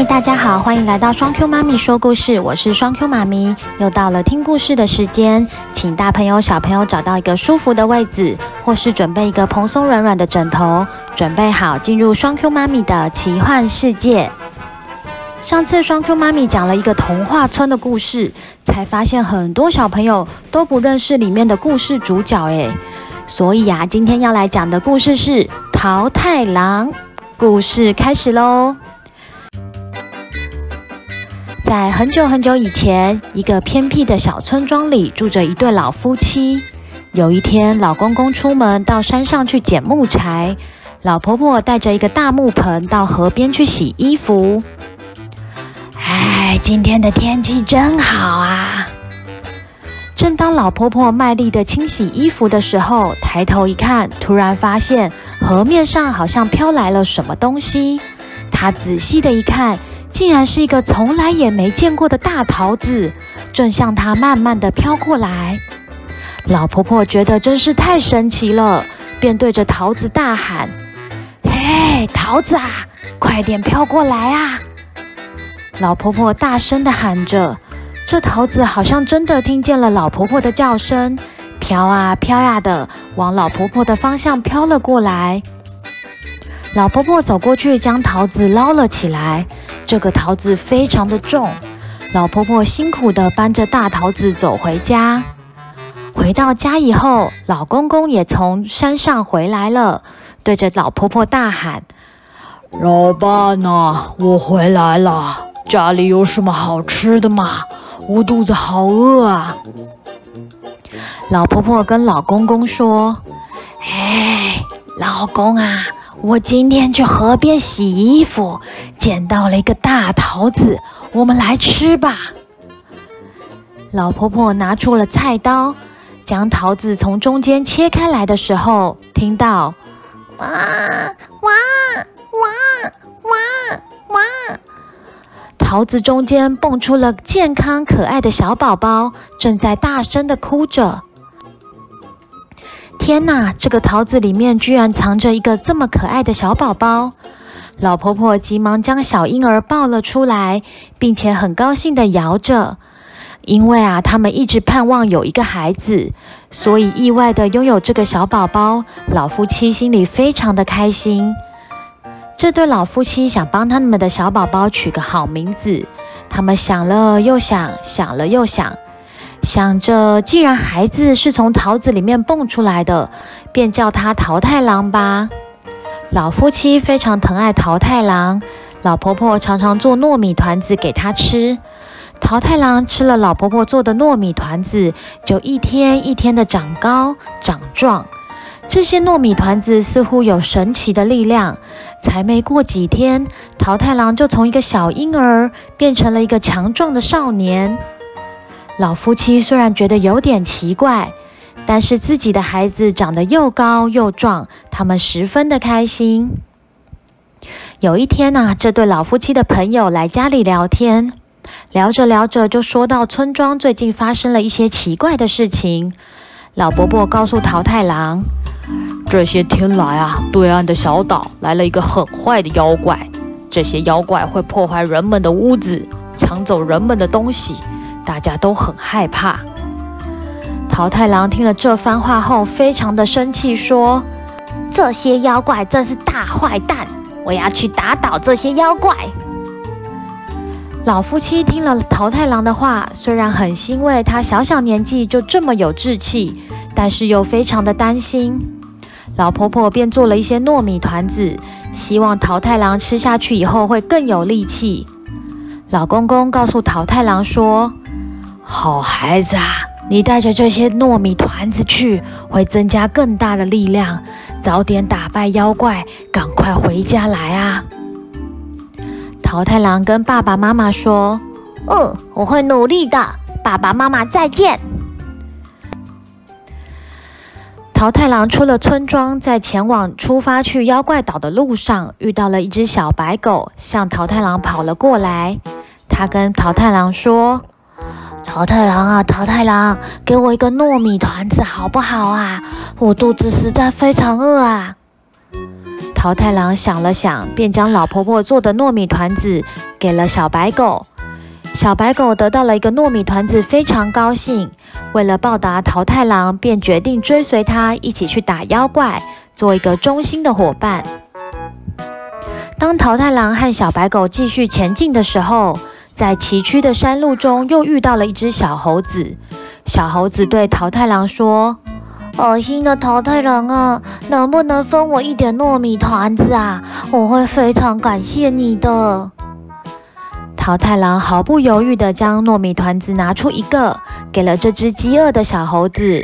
嗨，大家好，欢迎来到双 Q 妈咪说故事，我是双 Q 妈咪，又到了听故事的时间，请大朋友小朋友找到一个舒服的位置，或是准备一个蓬松软软的枕头，准备好进入双 Q 妈咪的奇幻世界。上次双 Q 妈咪讲了一个童话村的故事，才发现很多小朋友都不认识里面的故事主角诶，所以呀，今天要来讲的故事是桃太郎。故事开始喽。在很久很久以前，一个偏僻的小村庄里住着一对老夫妻。有一天，老公公出门到山上去捡木柴，老婆婆带着一个大木盆到河边去洗衣服。哎，今天的天气真好啊！正当老婆婆卖力地清洗衣服的时候，抬头一看，突然发现河面上好像飘来了什么东西。她仔细地一看。竟然是一个从来也没见过的大桃子，正向她慢慢地飘过来。老婆婆觉得真是太神奇了，便对着桃子大喊：“嘿，桃子啊，快点飘过来啊！”老婆婆大声地喊着，这桃子好像真的听见了老婆婆的叫声，飘啊飘呀的往老婆婆的方向飘了过来。老婆婆走过去，将桃子捞了起来。这个桃子非常的重，老婆婆辛苦地搬着大桃子走回家。回到家以后，老公公也从山上回来了，对着老婆婆大喊：“老伴呐，我回来了，家里有什么好吃的吗？我肚子好饿啊！”老婆婆跟老公公说：“哎，老公啊。”我今天去河边洗衣服，捡到了一个大桃子，我们来吃吧。老婆婆拿出了菜刀，将桃子从中间切开来的时候，听到哇哇哇哇哇，桃子中间蹦出了健康可爱的小宝宝，正在大声地哭着。天哪！这个桃子里面居然藏着一个这么可爱的小宝宝。老婆婆急忙将小婴儿抱了出来，并且很高兴地摇着，因为啊，他们一直盼望有一个孩子，所以意外地拥有这个小宝宝。老夫妻心里非常的开心。这对老夫妻想帮他们的小宝宝取个好名字，他们想了又想，想了又想。想着，既然孩子是从桃子里面蹦出来的，便叫他桃太郎吧。老夫妻非常疼爱桃太郎，老婆婆常常做糯米团子给他吃。桃太郎吃了老婆婆做的糯米团子，就一天一天的长高长壮。这些糯米团子似乎有神奇的力量，才没过几天，桃太郎就从一个小婴儿变成了一个强壮的少年。老夫妻虽然觉得有点奇怪，但是自己的孩子长得又高又壮，他们十分的开心。有一天呢、这对老夫妻的朋友来家里聊天，聊着聊着就说到村庄最近发生了一些奇怪的事情。老伯伯告诉桃太郎，这些天来啊，对岸的小岛来了一个很坏的妖怪，这些妖怪会破坏人们的屋子，抢走人们的东西。大家都很害怕。桃太郎听了这番话后，非常的生气，说：“这些妖怪真是大坏蛋，我要去打倒这些妖怪。”老夫妻听了桃太郎的话，虽然很欣慰他小小年纪就这么有志气，但是又非常的担心。老婆婆便做了一些糯米团子，希望桃太郎吃下去以后会更有力气。老公公告诉桃太郎说：好孩子啊，你带着这些糯米团子去，会增加更大的力量。早点打败妖怪，赶快回家来啊！桃太郎跟爸爸妈妈说：“嗯，我会努力的。”爸爸妈妈再见。桃太郎出了村庄，在前往出发去妖怪岛的路上，遇到了一只小白狗，向桃太郎跑了过来。他跟桃太郎说。桃太郎啊，桃太郎，给我一个糯米团子好不好啊？我肚子实在非常饿啊！桃太郎想了想，便将老婆婆做的糯米团子给了小白狗。小白狗得到了一个糯米团子，非常高兴。为了报答桃太郎，便决定追随他一起去打妖怪，做一个忠心的伙伴。当桃太郎和小白狗继续前进的时候，在崎岖的山路中又遇到了一只小猴子。小猴子对桃太郎说：“恶心的桃太郎啊，能不能分我一点糯米团子啊？我会非常感谢你的。”桃太郎毫不犹豫地将糯米团子拿出一个，给了这只饥饿的小猴子。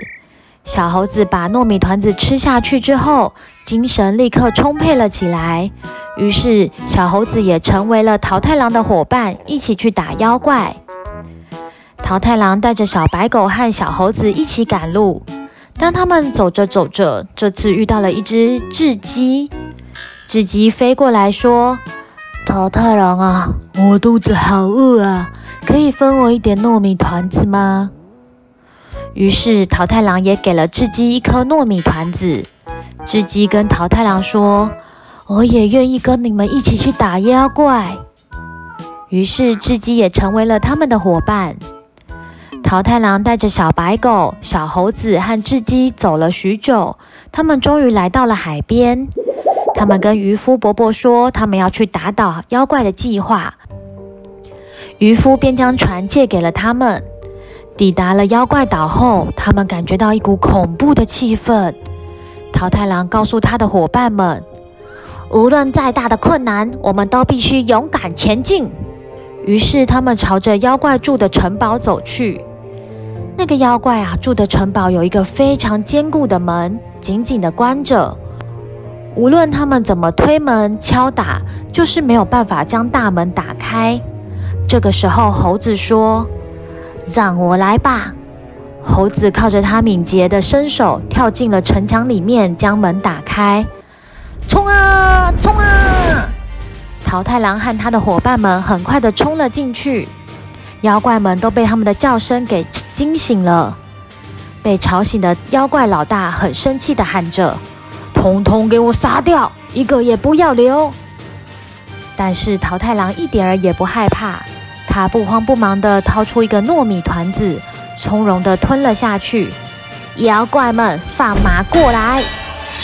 小猴子把糯米团子吃下去之后，精神立刻充沛了起来。于是，小猴子也成为了桃太郎的伙伴，一起去打妖怪。桃太郎带着小白狗和小猴子一起赶路。当他们走着走着，这次遇到了一只雉鸡。雉鸡飞过来说。桃太郎啊，我肚子好饿啊，可以分我一点糯米团子吗？于是桃太郎也给了雉鸡一颗糯米团子。雉鸡跟桃太郎说：“我也愿意跟你们一起去打妖怪。”于是雉鸡也成为了他们的伙伴。桃太郎带着小白狗、小猴子和雉鸡走了许久，他们终于来到了海边。他们跟渔夫伯伯说，他们要去打倒妖怪的计划。渔夫便将船借给了他们。抵达了妖怪岛后，他们感觉到一股恐怖的气氛。桃太郎告诉他的伙伴们：“无论再大的困难，我们都必须勇敢前进。”于是他们朝着妖怪住的城堡走去。那个妖怪啊，住的城堡有一个非常坚固的门，紧紧地关着。无论他们怎么推门敲打，就是没有办法将大门打开。这个时候，猴子说：“让我来吧。”猴子靠着他敏捷的身手，跳进了城墙里面，将门打开。冲啊，冲啊！桃太郎和他的伙伴们很快的冲了进去。妖怪们都被他们的叫声给惊醒了。被吵醒的妖怪老大很生气的喊着。通通给我杀掉，一个也不要留！但是桃太郎一点儿也不害怕，他不慌不忙的掏出一个糯米团子，从容地吞了下去。妖怪们放马过来！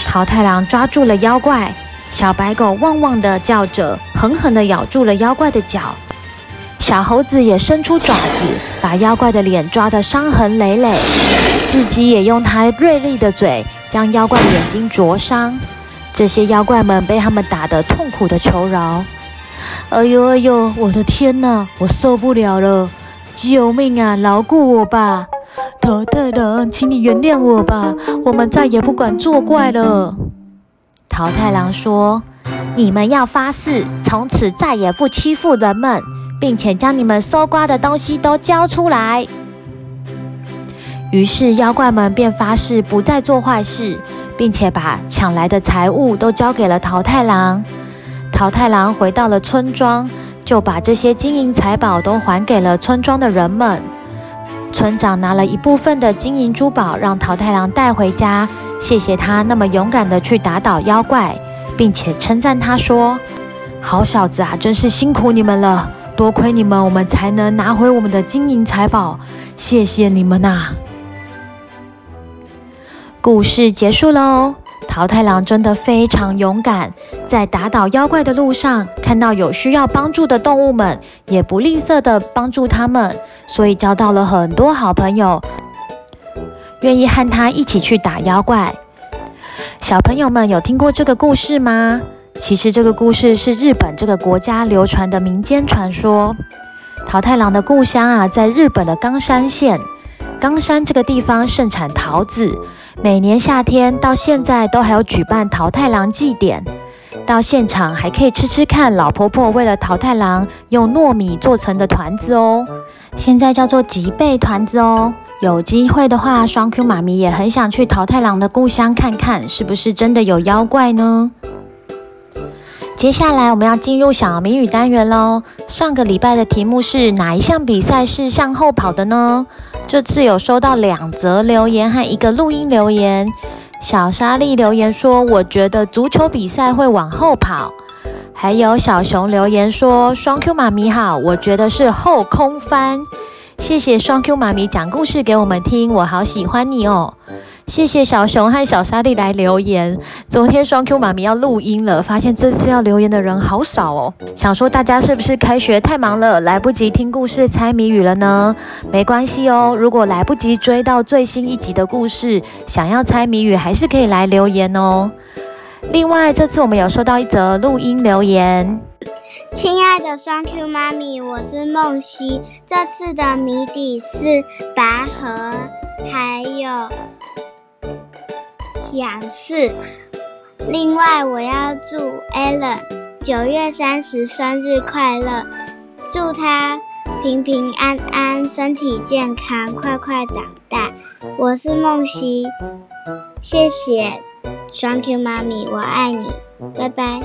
桃太郎抓住了妖怪，小白狗汪汪地叫着，狠狠地咬住了妖怪的脚。小猴子也伸出爪子，把妖怪的脸抓得伤痕累累。雉鸡也用它锐利的嘴。将妖怪眼睛灼伤，这些妖怪们被他们打得痛苦的求饶。哎呦哎呦，我的天哪，我受不了了！救命啊，饶过我吧！桃太郎，请你原谅我吧，我们再也不敢作怪了。桃太郎说：“你们要发誓，从此再也不欺负人们，并且将你们搜刮的东西都交出来。”于是妖怪们便发誓不再做坏事，并且把抢来的财物都交给了桃太郎。桃太郎回到了村庄，就把这些金银财宝都还给了村庄的人们。村长拿了一部分的金银珠宝让桃太郎带回家，谢谢他那么勇敢地去打倒妖怪，并且称赞他说：“好小子啊，真是辛苦你们了，多亏你们，我们才能拿回我们的金银财宝，谢谢你们呐！”故事结束喽。桃太郎真的非常勇敢，在打倒妖怪的路上，看到有需要帮助的动物们，也不吝啬地帮助他们，所以交到了很多好朋友，愿意和他一起去打妖怪。小朋友们有听过这个故事吗？其实这个故事是日本这个国家流传的民间传说。桃太郎的故乡啊，在日本的冈山县。冈山这个地方盛产桃子。每年夏天到现在都还有举办桃太郎祭典，到现场还可以吃吃看老婆婆为了桃太郎用糯米做成的团子哦，现在叫做吉贝团子哦。有机会的话，双 Q 妈咪也很想去桃太郎的故乡看看，是不是真的有妖怪呢？接下来我们要进入小谜语单元喽。上个礼拜的题目是哪一项比赛是向后跑的呢？这次有收到两则留言和一个录音留言。小莎莉留言说：“我觉得足球比赛会往后跑。”还有小熊留言说：“双 Q 妈咪好，我觉得是后空翻。”谢谢双 Q 妈咪讲故事给我们听，我好喜欢你哦。谢谢小熊和小沙莉来留言。昨天双 Q 妈咪要录音了，发现这次要留言的人好少哦。想说大家是不是开学太忙了，来不及听故事猜谜语了呢？没关系哦，如果来不及追到最新一集的故事，想要猜谜语还是可以来留言哦。另外，这次我们有收到一则录音留言。亲爱的双 Q 妈咪，我是梦溪。这次的谜底是拔河，还有。仰视。另外，我要祝 Allen 九月三十生日快乐，祝他平平安安、身体健康、快快长大。我是梦溪，谢谢，Thank you，妈咪，我爱你，拜拜。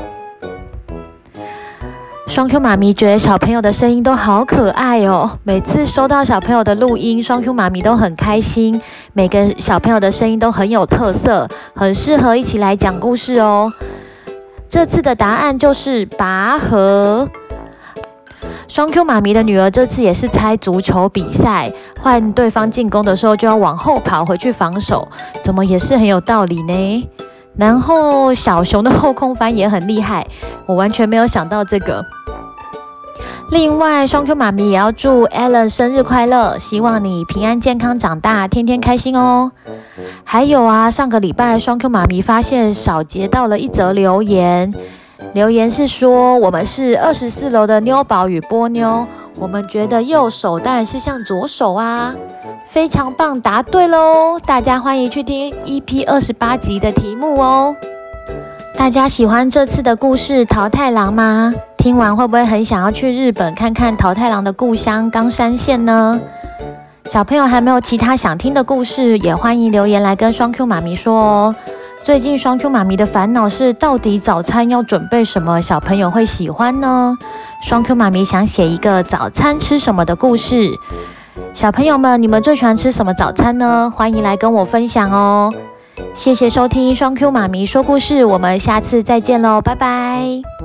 双 Q 妈咪觉得小朋友的声音都好可爱哦，每次收到小朋友的录音，双 Q 妈咪都很开心。每个小朋友的声音都很有特色，很适合一起来讲故事哦。这次的答案就是拔河。双 Q 妈咪的女儿这次也是猜足球比赛，换对方进攻的时候就要往后跑回去防守，怎么也是很有道理呢？然后小熊的后空翻也很厉害，我完全没有想到这个。另外，双 Q 妈咪也要祝 Alan 生日快乐，希望你平安健康长大，天天开心哦。还有啊，上个礼拜双 Q 妈咪发现少截到了一则留言，留言是说我们是二十四楼的妞宝与波妞，我们觉得右手当然是像左手啊，非常棒，答对喽！大家欢迎去听 EP 二十八集的题目哦。大家喜欢这次的故事《桃太郎》吗？听完会不会很想要去日本看看桃太郎的故乡冈山县呢？小朋友还没有其他想听的故事，也欢迎留言来跟双 Q 妈咪说哦。最近双 Q 妈咪的烦恼是，到底早餐要准备什么，小朋友会喜欢呢？双 Q 妈咪想写一个早餐吃什么的故事。小朋友们，你们最喜欢吃什么早餐呢？欢迎来跟我分享哦。谢谢收听双 Q 妈咪说故事，我们下次再见喽，拜拜。